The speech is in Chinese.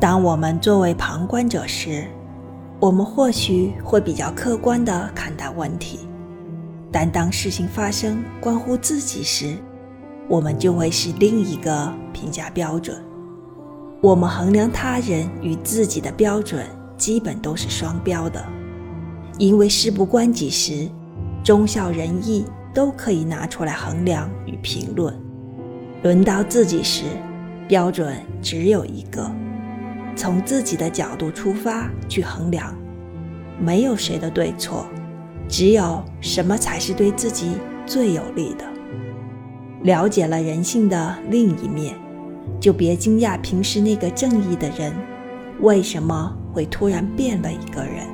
当我们作为旁观者时，我们或许会比较客观地看待问题；但当事情发生关乎自己时，我们就会是另一个评价标准。我们衡量他人与自己的标准，基本都是双标的，因为事不关己时，忠孝仁义都可以拿出来衡量与评论；轮到自己时，标准只有一个。从自己的角度出发去衡量，没有谁的对错，只有什么才是对自己最有利的。了解了人性的另一面，就别惊讶平时那个正义的人，为什么会突然变了一个人。